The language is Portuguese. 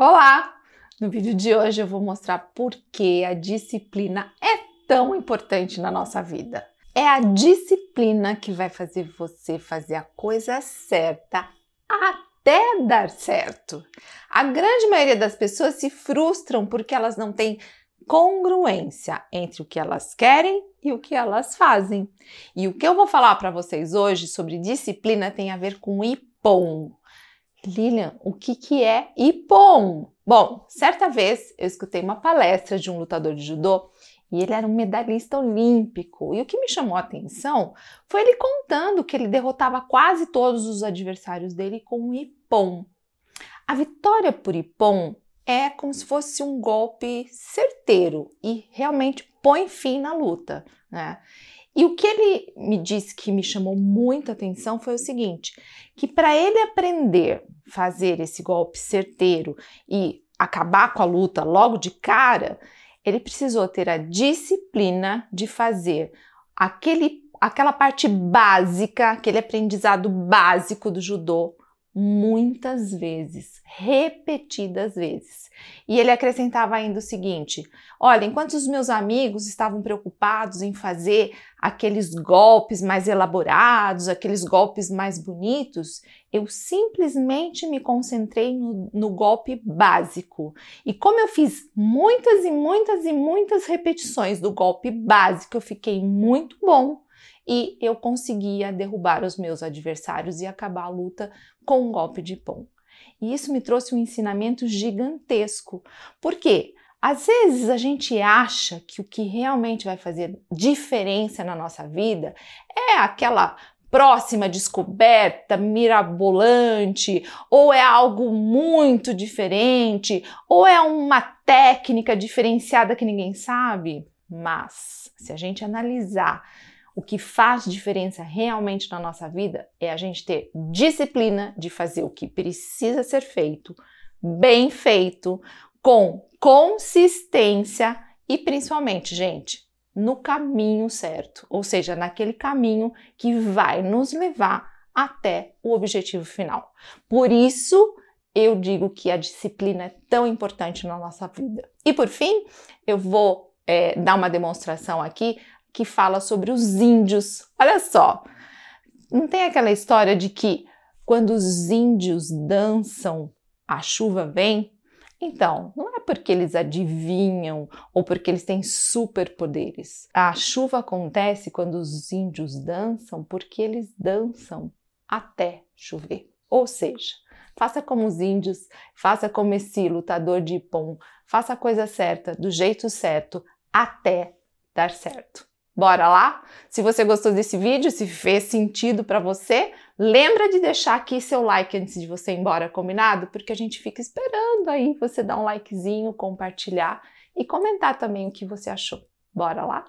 Olá! No vídeo de hoje eu vou mostrar por que a disciplina é tão importante na nossa vida. É a disciplina que vai fazer você fazer a coisa certa até dar certo. A grande maioria das pessoas se frustram porque elas não têm congruência entre o que elas querem e o que elas fazem. E o que eu vou falar para vocês hoje sobre disciplina tem a ver com IPOM. Lilian, o que, que é Ippon? Bom, certa vez eu escutei uma palestra de um lutador de judô e ele era um medalhista olímpico. E o que me chamou a atenção foi ele contando que ele derrotava quase todos os adversários dele com o Ippon. A vitória por Ippon é como se fosse um golpe certeiro e realmente põe fim na luta, né? E o que ele me disse que me chamou muita atenção foi o seguinte: que para ele aprender fazer esse golpe certeiro e acabar com a luta logo de cara, ele precisou ter a disciplina de fazer aquele, aquela parte básica, aquele aprendizado básico do judô muitas vezes, repetidas vezes. E ele acrescentava ainda o seguinte: olha, enquanto os meus amigos estavam preocupados em fazer aqueles golpes mais elaborados, aqueles golpes mais bonitos, eu simplesmente me concentrei no, no golpe básico. E como eu fiz muitas e muitas e muitas repetições do golpe básico, eu fiquei muito bom e eu conseguia derrubar os meus adversários e acabar a luta com um golpe de pão. E isso me trouxe um ensinamento gigantesco. Por quê? Às vezes a gente acha que o que realmente vai fazer diferença na nossa vida é aquela próxima descoberta mirabolante, ou é algo muito diferente, ou é uma técnica diferenciada que ninguém sabe. Mas se a gente analisar o que faz diferença realmente na nossa vida é a gente ter disciplina de fazer o que precisa ser feito, bem feito, com consistência e principalmente, gente, no caminho certo, ou seja, naquele caminho que vai nos levar até o objetivo final. Por isso, eu digo que a disciplina é tão importante na nossa vida. E por fim, eu vou é, dar uma demonstração aqui que fala sobre os índios. Olha só, não tem aquela história de que quando os índios dançam, a chuva vem? Então, não é porque eles adivinham ou porque eles têm superpoderes. A chuva acontece quando os índios dançam porque eles dançam até chover. Ou seja, faça como os índios, faça como esse lutador de Ipom, faça a coisa certa, do jeito certo, até dar certo. Bora lá? Se você gostou desse vídeo, se fez sentido para você, lembra de deixar aqui seu like antes de você ir embora, combinado? Porque a gente fica esperando aí você dar um likezinho, compartilhar e comentar também o que você achou. Bora lá?